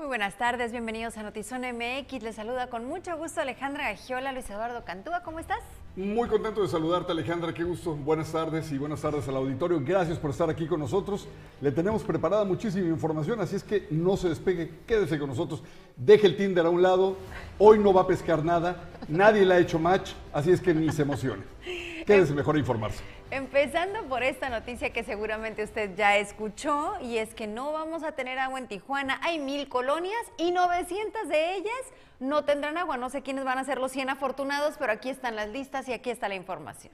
Muy buenas tardes, bienvenidos a Notizón MX. Les saluda con mucho gusto Alejandra Gagiola, Luis Eduardo Cantúa, ¿cómo estás? Muy contento de saludarte Alejandra, qué gusto. Buenas tardes y buenas tardes al auditorio. Gracias por estar aquí con nosotros. Le tenemos preparada muchísima información, así es que no se despegue, quédese con nosotros. Deje el Tinder a un lado, hoy no va a pescar nada, nadie le ha hecho match, así es que ni se emocione. Quédese mejor a informarse. Empezando por esta noticia que seguramente usted ya escuchó y es que no vamos a tener agua en Tijuana. Hay mil colonias y 900 de ellas no tendrán agua. No sé quiénes van a ser los 100 afortunados, pero aquí están las listas y aquí está la información.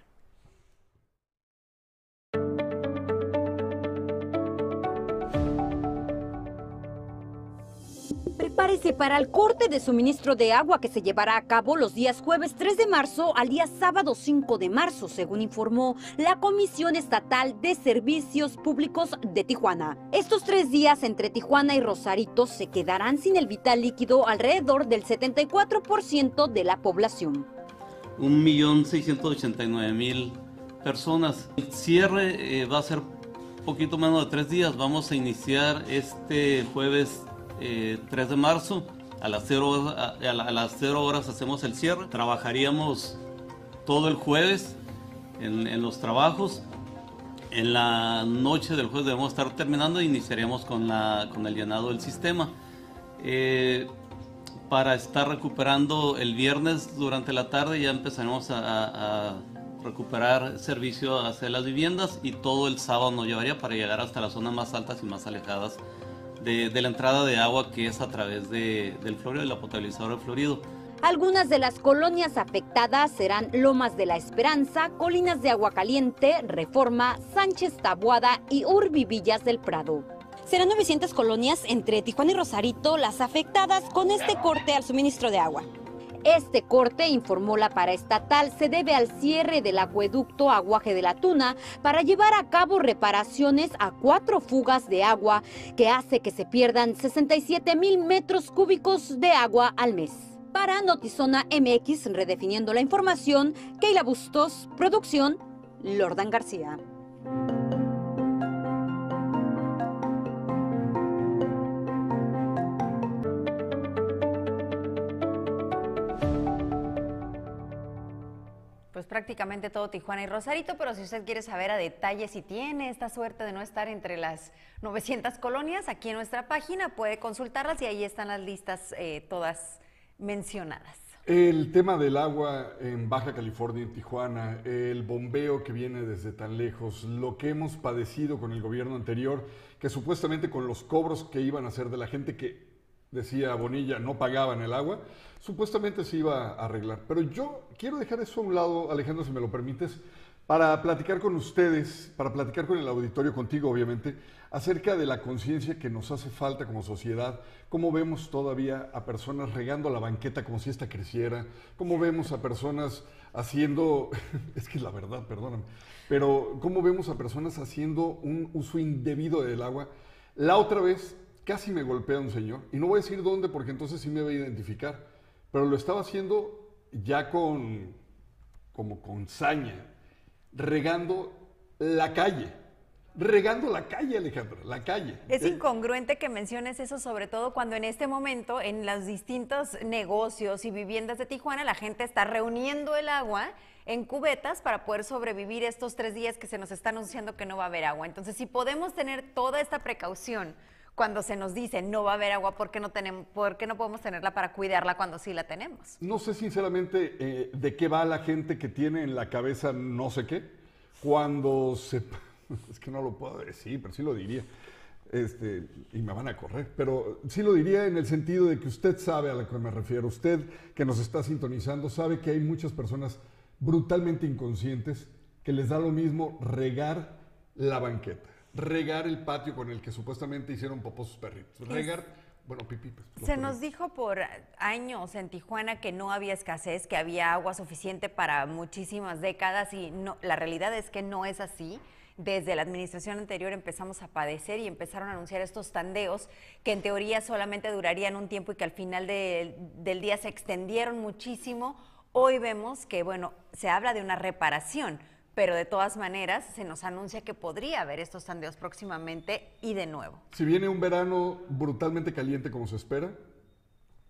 Prepárese para el corte de suministro de agua que se llevará a cabo los días jueves 3 de marzo al día sábado 5 de marzo, según informó la Comisión Estatal de Servicios Públicos de Tijuana. Estos tres días entre Tijuana y Rosarito se quedarán sin el vital líquido alrededor del 74% de la población. 1.689.000 personas. El cierre eh, va a ser poquito menos de tres días. Vamos a iniciar este jueves 3 eh, de marzo. A las, 0, a, las 0 horas hacemos el cierre. Trabajaríamos todo el jueves en, los trabajos. En la noche del jueves debemos estar terminando e iniciaríamos con, la, con el llenado del sistema. Eh, para estar recuperando el viernes durante la tarde ya empezaremos a, a, recuperar servicio hacia las viviendas y todo el sábado nos llevaría para llegar hasta las zonas más altas y más alejadas de, la entrada de agua que es a través del Florido, de la potabilizadora de Florido. Algunas de las colonias afectadas serán Lomas de la Esperanza, Colinas de Agua Caliente, Reforma, Sánchez Tabuada y Urbivillas del Prado. Serán 900 colonias entre Tijuana y Rosarito las afectadas con este corte al suministro de agua. Este corte, informó la paraestatal, se debe al cierre del acueducto Aguaje de la Tuna para llevar a cabo reparaciones a cuatro fugas de agua que hace que se pierdan 67 mil metros cúbicos de agua al mes. Para Notizona MX, redefiniendo la información, Keila Bustos, producción, Lordan García. Prácticamente todo Tijuana y Rosarito, pero si usted quiere saber a detalle si tiene esta suerte de no estar entre las 900 colonias, aquí en nuestra página puede consultarlas y ahí están las listas eh, todas mencionadas. El tema del agua en Baja California, en Tijuana, el bombeo que viene desde tan lejos, lo que hemos padecido con el gobierno anterior, que supuestamente con los cobros que iban a hacer de la gente que decía Bonilla, no pagaban el agua, supuestamente se iba a arreglar. Pero yo quiero dejar eso a un lado, Alejandro, si me lo permites, para platicar con ustedes, para platicar con el auditorio, contigo obviamente, acerca de la conciencia que nos hace falta como sociedad, cómo vemos todavía a personas regando la banqueta como si esta creciera, cómo vemos a personas haciendo, es que es la verdad, perdóname, pero cómo vemos a personas haciendo un uso indebido del agua. La otra vez casi me golpea un señor, y no voy a decir dónde porque entonces sí me va a identificar, pero lo estaba haciendo ya con, como con saña, regando la calle. Regando la calle, Alejandra, la calle. Es eh, incongruente que menciones eso, sobre todo cuando en este momento en los distintos negocios y viviendas de Tijuana la gente está reuniendo el agua en cubetas para poder sobrevivir estos tres días que se nos está anunciando que no va a haber agua. Entonces, si podemos tener toda esta precaución cuando se nos dice no va a haber agua, ¿por qué no, tenemos, por qué no podemos tenerla para cuidarla cuando sí la tenemos? No sé sinceramente eh, de qué va la gente que tiene en la cabeza no sé qué, cuando se... Es que no lo puedo decir, pero sí lo diría. Este, y me van a correr, pero sí lo diría en el sentido de que usted sabe a lo que me refiero, usted que nos está sintonizando sabe que hay muchas personas brutalmente inconscientes que les da lo mismo regar la banqueta regar el patio con el que supuestamente hicieron popó sus perritos. Regar, bueno, pipí. Pues, Se nos dijo por años en Tijuana que no había escasez, que había agua suficiente para muchísimas décadas y no, la realidad es que no es así. Desde la administración anterior empezamos a padecer y empezaron a anunciar estos tandeos que en teoría solamente durarían un tiempo y que al final del día se extendieron muchísimo. Hoy vemos que, bueno, se habla de una reparación pero de todas maneras se nos anuncia que podría haber estos tandeos próximamente y de nuevo. Si viene un verano brutalmente caliente como se espera,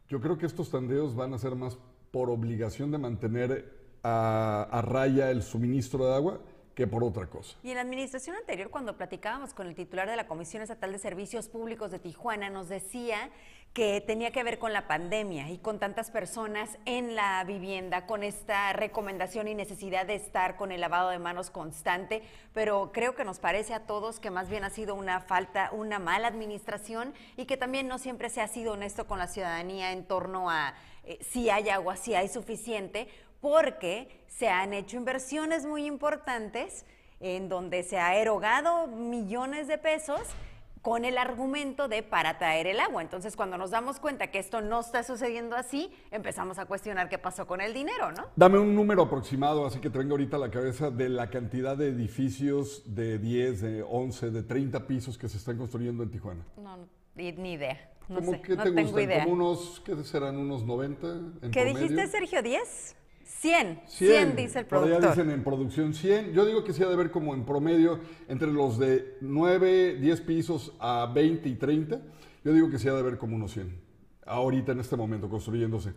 yo creo que estos tandeos van a ser más por obligación de mantener a, a raya el suministro de agua que por otra cosa. Y en la administración anterior, cuando platicábamos con el titular de la Comisión Estatal de Servicios Públicos de Tijuana, nos decía que tenía que ver con la pandemia y con tantas personas en la vivienda, con esta recomendación y necesidad de estar con el lavado de manos constante, pero creo que nos parece a todos que más bien ha sido una falta, una mala administración y que también no siempre se ha sido honesto con la ciudadanía en torno a eh, si hay agua, si hay suficiente, porque se han hecho inversiones muy importantes en donde se ha erogado millones de pesos con el argumento de para traer el agua. Entonces, cuando nos damos cuenta que esto no está sucediendo así, empezamos a cuestionar qué pasó con el dinero, ¿no? Dame un número aproximado, así que te venga ahorita a la cabeza, de la cantidad de edificios de 10, de 11, de 30 pisos que se están construyendo en Tijuana. No, ni, idea. No ¿Cómo sé, que no te tengo gustan? idea. ¿Como unos, qué serán, unos 90 en ¿Qué promedio? dijiste, Sergio? ¿10? 100. 100, dice el Por allá productor. dicen en producción 100. Yo digo que sí ha de ver como en promedio entre los de 9, 10 pisos a 20 y 30. Yo digo que sí ha de ver como unos 100. Ahorita en este momento construyéndose.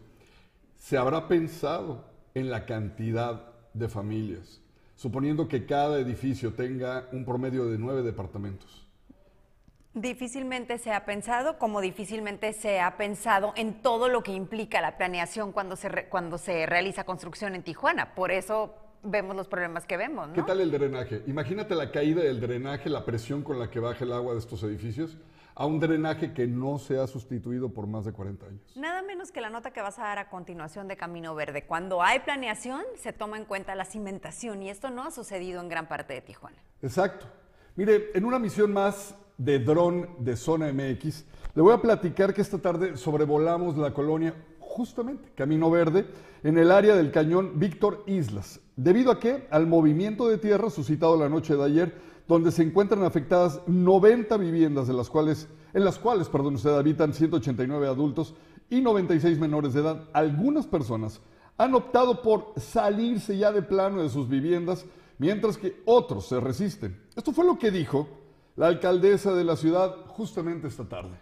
¿Se habrá pensado en la cantidad de familias? Suponiendo que cada edificio tenga un promedio de 9 departamentos. Difícilmente se ha pensado, como difícilmente se ha pensado en todo lo que implica la planeación cuando se, re- cuando se realiza construcción en Tijuana. Por eso vemos los problemas que vemos, ¿no? ¿Qué tal el drenaje? Imagínate la caída del drenaje, la presión con la que baja el agua de estos edificios a un drenaje que no se ha sustituido por más de 40 años. Nada menos que la nota que vas a dar a continuación de Camino Verde. Cuando hay planeación, se toma en cuenta la cimentación y esto no ha sucedido en gran parte de Tijuana. Exacto. Mire, en una misión más de dron de Zona MX, le voy a platicar que esta tarde sobrevolamos la colonia, justamente, Camino Verde, en el área del cañón Víctor Islas. ¿Debido a qué? Al movimiento de tierra suscitado la noche de ayer, donde se encuentran afectadas 90 viviendas, de las cuales, en las cuales perdón, usted, habitan 189 adultos y 96 menores de edad. Algunas personas han optado por salirse ya de plano de sus viviendas, mientras que otros se resisten. Esto fue lo que dijo la alcaldesa de la ciudad justamente esta tarde.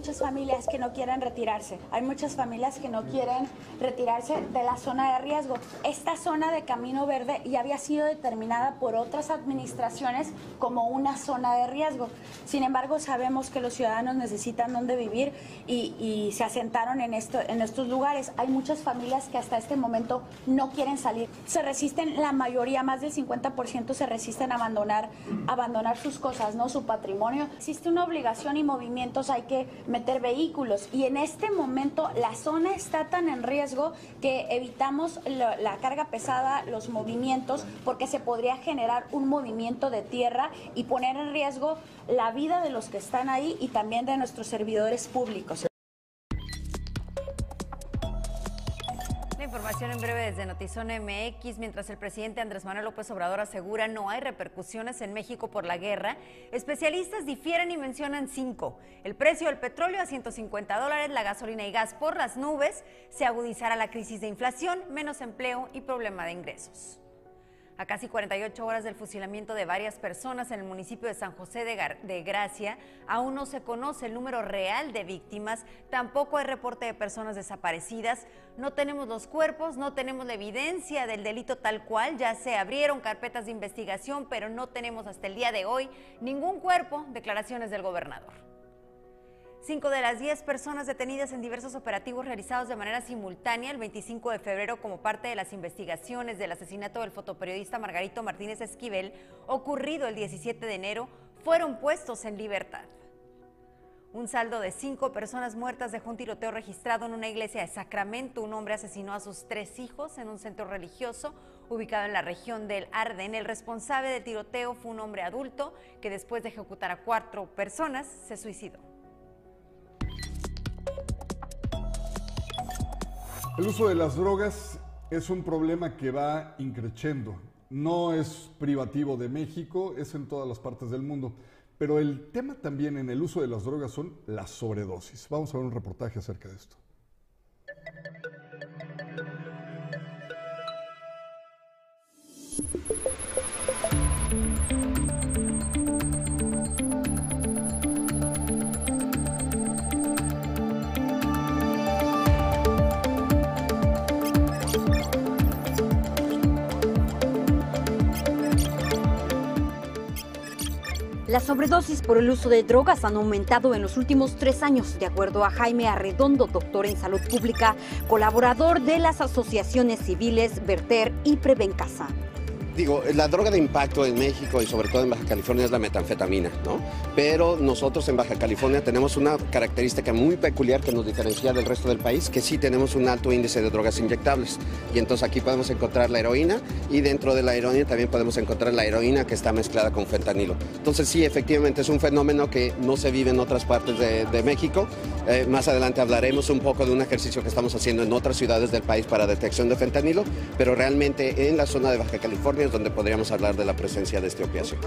Muchas familias que no quieren retirarse. Hay muchas familias que no quieren retirarse de la zona de riesgo. Esta zona de Camino Verde ya había sido determinada por otras administraciones como una zona de riesgo. Sin embargo, sabemos que los ciudadanos necesitan dónde vivir y, y se asentaron en, esto, en estos lugares. Hay muchas familias que hasta este momento no quieren salir. Se resisten, la mayoría, más del 50% se resisten a abandonar, abandonar sus cosas, ¿no? su patrimonio. Existe una obligación y movimientos, hay que meter vehículos y en este momento la zona está tan en riesgo que evitamos la, la carga pesada, los movimientos, porque se podría generar un movimiento de tierra y poner en riesgo la vida de los que están ahí y también de nuestros servidores públicos. En breve desde Notizón MX. Mientras el presidente Andrés Manuel López Obrador asegura no hay repercusiones en México por la guerra, especialistas difieren y mencionan cinco. El precio del petróleo a 150 dólares, la gasolina y gas por las nubes, se agudizará la crisis de inflación, menos empleo y problema de ingresos. A casi 48 horas del fusilamiento de varias personas en el municipio de San José de, Gracia, aún no se conoce el número real de víctimas, tampoco hay reporte de personas desaparecidas, no tenemos los cuerpos, no tenemos la evidencia del delito tal cual, ya se abrieron carpetas de investigación, pero no tenemos hasta el día de hoy ningún cuerpo, declaraciones del gobernador. Cinco de las diez personas detenidas en diversos operativos realizados de manera simultánea el 25 de febrero como parte de las investigaciones del asesinato del fotoperiodista Margarito Martínez Esquivel, ocurrido el 17 de enero, fueron puestos en libertad. Un saldo de cinco personas muertas dejó un tiroteo registrado en una iglesia de Sacramento. Un hombre asesinó a sus tres hijos en un centro religioso ubicado en la región del Arden. El responsable del tiroteo fue un hombre adulto que después de ejecutar a cuatro personas se suicidó. El uso de las drogas es un problema que va increciendo. No es privativo de México, es en todas las partes del mundo. Pero el tema también en el uso de las drogas son las sobredosis. Vamos a ver un reportaje acerca de esto. Las sobredosis por el uso de drogas han aumentado en los últimos tres años, de acuerdo a Jaime Arredondo, doctor en salud pública, colaborador de las asociaciones civiles Verter y Prevencasa digo, la droga de impacto en México y sobre todo en Baja California es la metanfetamina, ¿no? Pero nosotros en Baja California tenemos una característica muy peculiar que nos diferencia del resto del país, que sí tenemos un alto índice de drogas inyectables. Y entonces aquí podemos encontrar la heroína y dentro de la heroína también podemos encontrar la heroína que está mezclada con fentanilo. Entonces sí, efectivamente es un fenómeno que no se vive en otras partes de, México. Eh, más adelante hablaremos un poco de un ejercicio que estamos haciendo en otras ciudades del país para detección de fentanilo, pero realmente en la zona de Baja California donde podríamos hablar de la presencia de este opiáceo.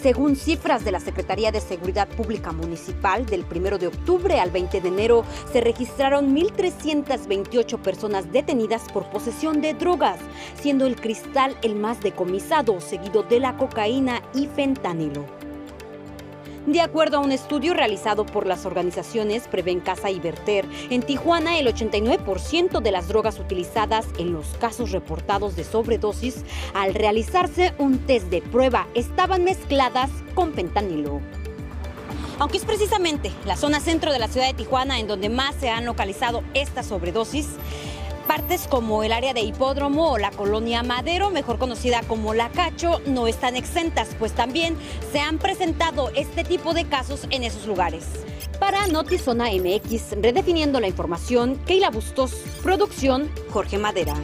Según cifras de la Secretaría de Seguridad Pública Municipal, del 1 de octubre al 20 de enero se registraron 1.328 personas detenidas por posesión de drogas, siendo el cristal el más decomisado, seguido de la cocaína y fentanilo. De acuerdo a un estudio realizado por las organizaciones Preven Casa y Verter, en Tijuana el 89% de las drogas utilizadas en los casos reportados de sobredosis al realizarse un test de prueba estaban mezcladas con fentanilo. Aunque es precisamente la zona centro de la ciudad de Tijuana en donde más se han localizado estas sobredosis, Partes como el área de hipódromo o la colonia Madero, mejor conocida como La Cacho, no están exentas, pues también se han presentado este tipo de casos en esos lugares. Para Notizona MX, redefiniendo la información, Keila Bustos, producción Jorge Madera.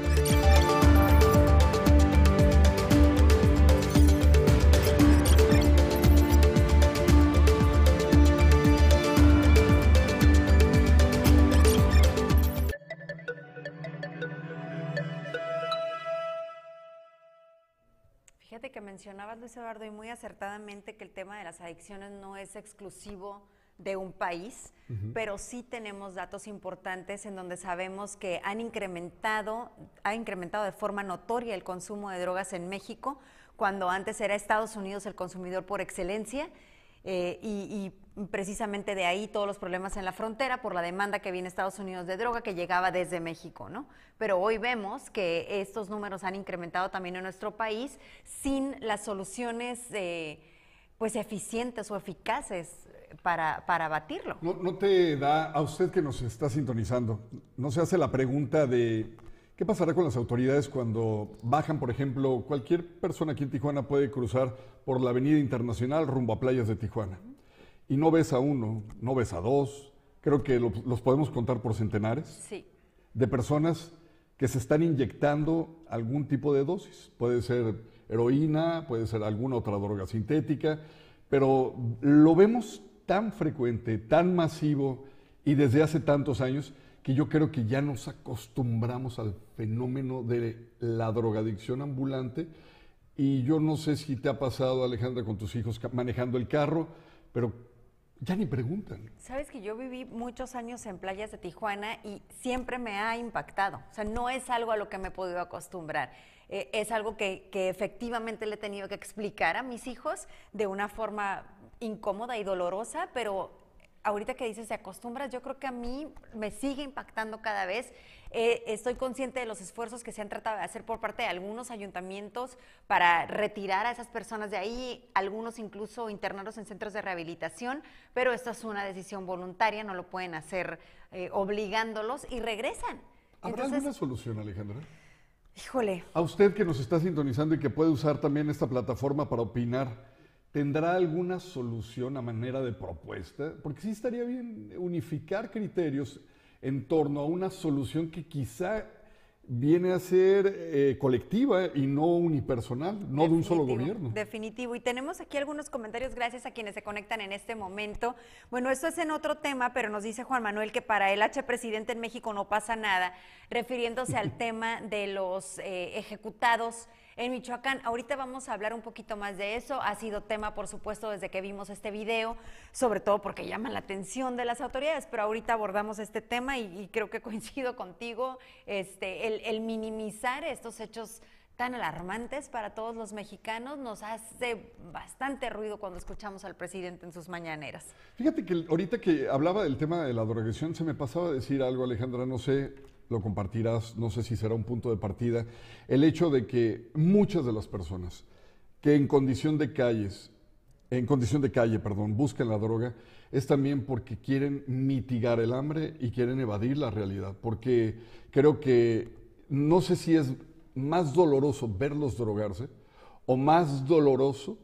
Mencionabas, Luis Eduardo, y muy acertadamente que el tema de las adicciones no es exclusivo de un país, pero sí tenemos datos importantes en donde sabemos que han incrementado, ha incrementado de forma notoria el consumo de drogas en México, cuando antes era Estados Unidos el consumidor por excelencia, eh, y precisamente de ahí todos los problemas en la frontera por la demanda que viene Estados Unidos de droga que llegaba desde México, ¿no? Pero hoy vemos que estos números han incrementado también en nuestro país sin las soluciones eh, pues eficientes o eficaces para, para batirlo. No te da, a usted que nos está sintonizando, no se hace la pregunta de ¿Qué pasará con las autoridades cuando bajan, por ejemplo, cualquier persona aquí en Tijuana puede cruzar por la Avenida Internacional rumbo a playas de Tijuana? y no ves a uno, no ves a dos, creo que los podemos contar por centenares, sí. de personas que se están inyectando algún tipo de dosis. Puede ser heroína, puede ser alguna otra droga sintética, pero lo vemos tan frecuente, tan masivo y desde hace tantos años que yo creo que ya nos acostumbramos al fenómeno de la drogadicción ambulante. Y yo no sé si te ha pasado, Alejandra, con tus hijos manejando el carro, pero ya ni preguntan. Sabes que yo viví muchos años en playas de Tijuana y siempre me ha impactado. O sea, no es algo a lo que me he podido acostumbrar. Eh, es algo que, que efectivamente le he tenido que explicar a mis hijos de una forma incómoda y dolorosa, pero ahorita que dices se acostumbras, yo creo que a mí me sigue impactando cada vez eh, estoy consciente de los esfuerzos que se han tratado de hacer por parte de algunos ayuntamientos para retirar a esas personas de ahí, algunos incluso internarlos en centros de rehabilitación, pero esta es una decisión voluntaria, no lo pueden hacer eh, obligándolos y regresan. ¿Habrá alguna solución, Alejandra? Híjole. A usted que nos está sintonizando y que puede usar también esta plataforma para opinar, ¿tendrá alguna solución a manera de propuesta? Porque sí estaría bien unificar criterios en torno a una solución que quizá viene a ser eh, colectiva y no unipersonal, no de un solo gobierno. Definitivo. Y tenemos aquí algunos comentarios gracias a quienes se conectan en este momento. Bueno, esto es en otro tema, pero nos dice Juan Manuel que para el H presidente en México no pasa nada, refiriéndose al tema de los eh, ejecutados en Michoacán. Ahorita vamos a hablar un poquito más de eso. Ha sido tema, por supuesto, desde que vimos este video, sobre todo porque llama la atención de las autoridades, pero ahorita abordamos este tema y, creo que coincido contigo, este, el, minimizar estos hechos tan alarmantes para todos los mexicanos nos hace bastante ruido cuando escuchamos al presidente en sus mañaneras. Fíjate que ahorita que hablaba del tema de la drogación, se me pasaba a decir algo, Alejandra, no sé, lo compartirás, no sé si será un punto de partida, el hecho de que muchas de las personas que en condición de calles en condición de calle, perdón, buscan la droga, es también porque quieren mitigar el hambre y quieren evadir la realidad. Porque creo que no sé si es más doloroso verlos drogarse o más doloroso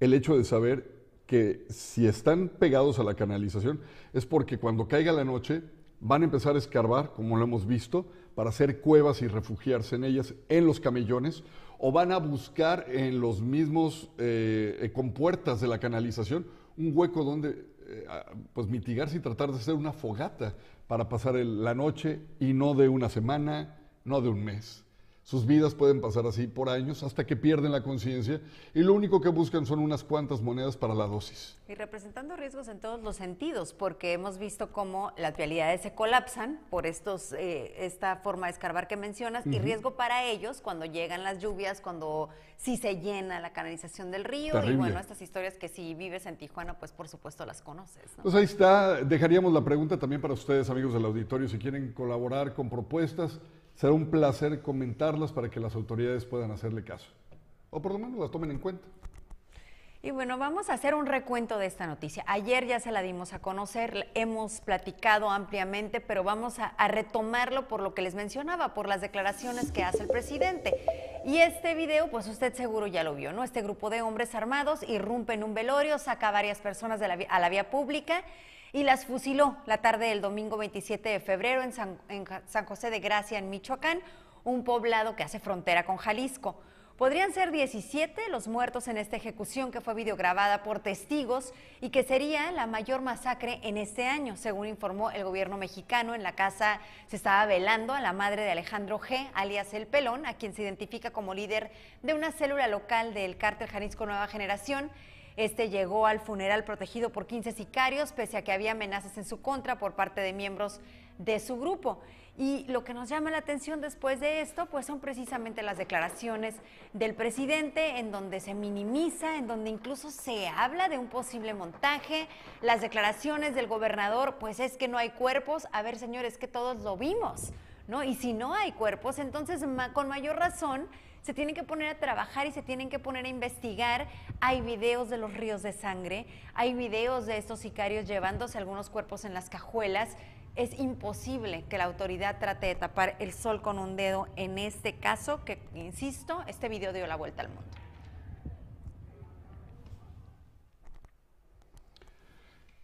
el hecho de saber que si están pegados a la canalización es porque cuando caiga la noche van a empezar a escarbar, como lo hemos visto, para hacer cuevas y refugiarse en ellas, en los camellones, o van a buscar en los mismos eh, compuertas de la canalización un hueco donde eh, pues mitigarse y tratar de hacer una fogata para pasar la noche y no de una semana, no de un mes. Sus vidas pueden pasar así por años hasta que pierden la conciencia y lo único que buscan son unas cuantas monedas para la dosis. Y representando riesgos en todos los sentidos, porque hemos visto cómo las vialidades se colapsan por estos, eh, esta forma de escarbar que mencionas y riesgo para ellos cuando llegan las lluvias, cuando sí se llena la canalización del río y bueno, estas historias que si vives en Tijuana, pues por supuesto las conoces. Pues ahí está, dejaríamos la pregunta también para ustedes, amigos del auditorio, si quieren colaborar con propuestas será un placer comentarlas para que las autoridades puedan hacerle caso. O por lo menos las tomen en cuenta. Y bueno, vamos a hacer un recuento de esta noticia. Ayer ya se la dimos a conocer, hemos platicado ampliamente, pero vamos a, retomarlo por lo que les mencionaba, por las declaraciones que hace el presidente. Y este video, pues usted seguro ya lo vio, ¿no? Este grupo de hombres armados irrumpe en un velorio, saca a varias personas de la, a la vía pública y las fusiló la tarde del domingo 27 de febrero en San, José de Gracia, en Michoacán, un poblado que hace frontera con Jalisco. Podrían ser 17 los muertos en esta ejecución que fue videograbada por testigos y que sería la mayor masacre en este año, según informó el gobierno mexicano. En la casa se estaba velando a la madre de Alejandro G., alias El Pelón, a quien se identifica como líder de una célula local del cártel Jalisco Nueva Generación este llegó al funeral protegido por 15 sicarios, pese a que había amenazas en su contra por parte de miembros de su grupo. Y lo que nos llama la atención después de esto, pues son precisamente las declaraciones del presidente, en donde se minimiza, en donde incluso se habla de un posible montaje. Las declaraciones del gobernador, pues es que no hay cuerpos. A ver, señores, que todos lo vimos, ¿no? Y si no hay cuerpos, entonces con mayor razón se tienen que poner a trabajar y se tienen que poner a investigar. Hay videos de los ríos de sangre, hay videos de estos sicarios llevándose algunos cuerpos en las cajuelas. Es imposible que la autoridad trate de tapar el sol con un dedo en este caso, que, insisto, este video dio la vuelta al mundo.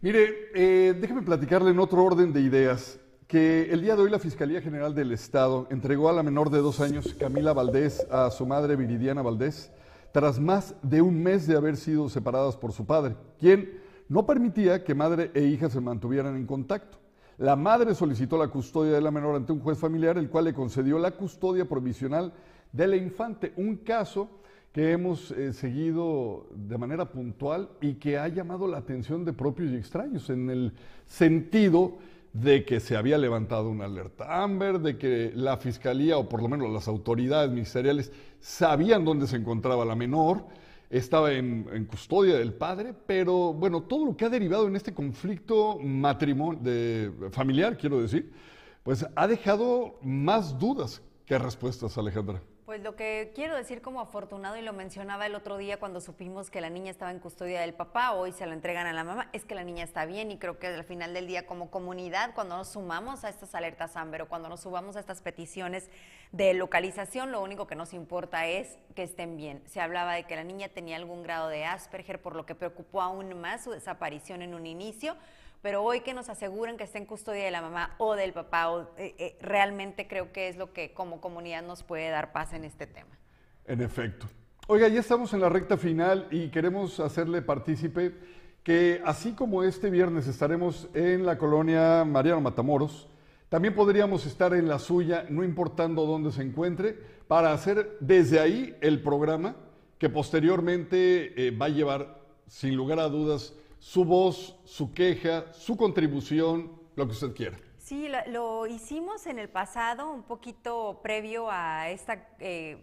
Mire, eh, déjeme platicarle en otro orden de ideas que el día de hoy la Fiscalía General del Estado entregó a la menor de dos años, Camila Valdés, a su madre Viridiana Valdés, tras más de un mes de haber sido separadas por su padre, quien no permitía que madre e hija se mantuvieran en contacto. La madre solicitó la custodia de la menor ante un juez familiar, el cual le concedió la custodia provisional de la infante, un caso que hemos eh, seguido de manera puntual y que ha llamado la atención de propios y extraños, en el sentido de que se había levantado una alerta Amber, de que la fiscalía o por lo menos las autoridades ministeriales sabían dónde se encontraba la menor, estaba en, custodia del padre, pero bueno, todo lo que ha derivado en este conflicto de, familiar, quiero decir, pues ha dejado más dudas que respuestas, Alejandra. Pues lo que quiero decir como afortunado, y lo mencionaba el otro día cuando supimos que la niña estaba en custodia del papá, hoy se la entregan a la mamá, es que la niña está bien y creo que al final del día como comunidad, cuando nos sumamos a estas alertas Amber o cuando nos subamos a estas peticiones de localización, lo único que nos importa es que estén bien. Se hablaba de que la niña tenía algún grado de Asperger, por lo que preocupó aún más su desaparición en un inicio pero hoy que nos aseguren que está en custodia de la mamá o del papá, eh, eh, realmente creo que es lo que como comunidad nos puede dar paz en este tema. En efecto. Oiga, ya estamos en la recta final y queremos hacerle partícipe que así como este viernes estaremos en la colonia Mariano Matamoros, también podríamos estar en la suya, no importando dónde se encuentre, para hacer desde ahí el programa que posteriormente eh, va a llevar, sin lugar a dudas, su voz, su queja, su contribución, lo que usted quiera. Sí, lo, hicimos en el pasado, un poquito previo a esta eh,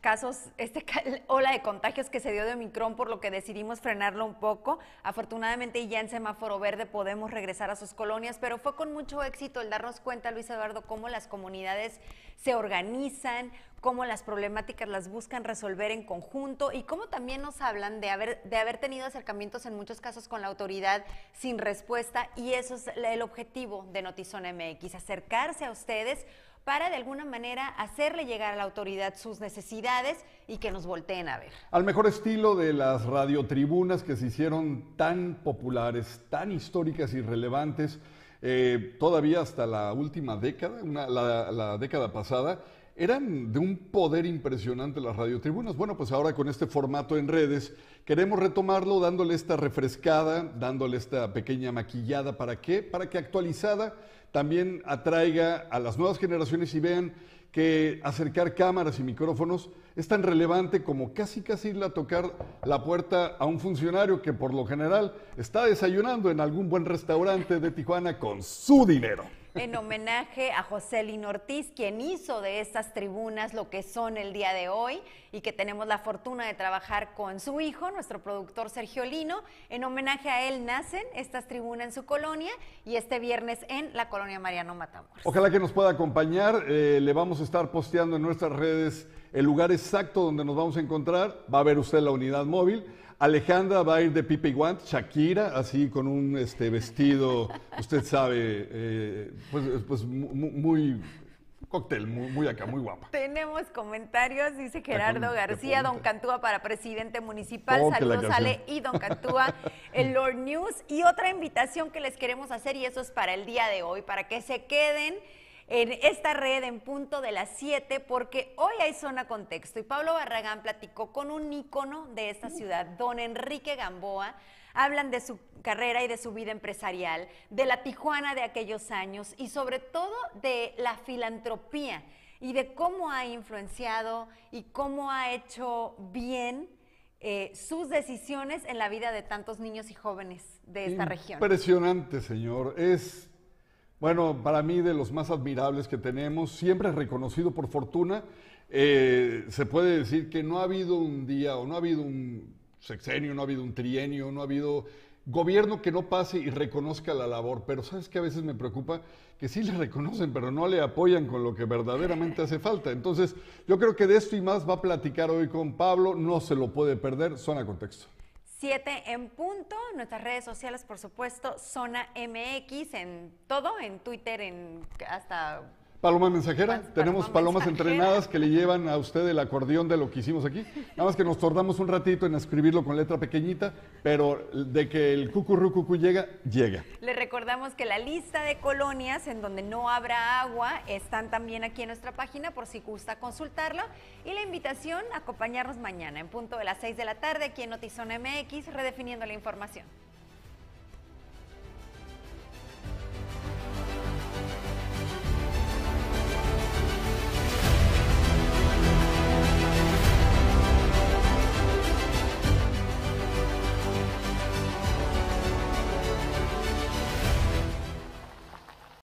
casos, este ola de contagios que se dio de Omicron, por lo que decidimos frenarlo un poco. Afortunadamente ya en semáforo verde podemos regresar a sus colonias, pero fue con mucho éxito el darnos cuenta, Luis Eduardo, cómo las comunidades se organizan, cómo las problemáticas las buscan resolver en conjunto y cómo también nos hablan de haber, de haber tenido acercamientos en muchos casos con la autoridad sin respuesta y eso es el objetivo de Notizona MX, acercarse a ustedes para de alguna manera hacerle llegar a la autoridad sus necesidades y que nos volteen a ver. Al mejor estilo de las radiotribunas que se hicieron tan populares, tan históricas y relevantes, eh, todavía hasta la última década, la, década pasada, eran de un poder impresionante las radiotribunas. Bueno, pues ahora con este formato en redes queremos retomarlo dándole esta refrescada, dándole esta pequeña maquillada. ¿Para qué? Para que actualizada también atraiga a las nuevas generaciones y vean que acercar cámaras y micrófonos es tan relevante como casi casi irle a tocar la puerta a un funcionario que por lo general está desayunando en algún buen restaurante de Tijuana con su dinero en homenaje a José Lino Ortiz, quien hizo de estas tribunas lo que son el día de hoy y que tenemos la fortuna de trabajar con su hijo, nuestro productor Sergio Lino. En homenaje a él nacen estas tribunas en su colonia y este viernes en la colonia Mariano Matamoros. Ojalá que nos pueda acompañar. Eh, le vamos a estar posteando en nuestras redes el lugar exacto donde nos vamos a encontrar. Va a ver usted la unidad móvil. Alejandra va a ir de pipe y guant, Shakira, así con un este, vestido, usted sabe, eh, pues, pues muy, cóctel, muy, acá, muy guapa. Tenemos comentarios, dice Gerardo García, Don Cantúa para presidente municipal, oh, saludos Ale y Don Cantúa, el Lord News, y otra invitación que les queremos hacer, y eso es para el día de hoy, para que se queden en esta red en punto de las 7 porque hoy hay zona contexto y Pablo Barragán platicó con un ícono de esta ciudad, don Enrique Gamboa. Hablan de su carrera y de su vida empresarial, de la Tijuana de aquellos años y sobre todo de la filantropía y de cómo ha influenciado y cómo ha hecho bien eh, sus decisiones en la vida de tantos niños y jóvenes de esta región. Impresionante, señor. Es bueno, para mí de los más admirables que tenemos, siempre reconocido por fortuna, eh, se puede decir que no ha habido un día o no ha habido un sexenio, no ha habido un trienio, no ha habido gobierno que no pase y reconozca la labor. Pero sabes que a veces me preocupa que sí le reconocen, pero no le apoyan con lo que verdaderamente hace falta. Entonces, yo creo que de esto y más va a platicar hoy con Pablo, no se lo puede perder, suena contexto. 7 en punto. Nuestras redes sociales, por supuesto, Zona MX en todo, en Twitter, en hasta Paloma mensajera, tenemos palomas entrenadas que le llevan a usted el acordeón de lo que hicimos aquí. Nada más que nos tardamos un ratito en escribirlo con letra pequeñita, pero de que el cucurru llega, llega. Le recordamos que la lista de colonias en donde no habrá agua están también aquí en nuestra página por si gusta consultarlo. Y la invitación a acompañarnos mañana en punto de las 6 de la tarde aquí en Notizón MX, redefiniendo la información.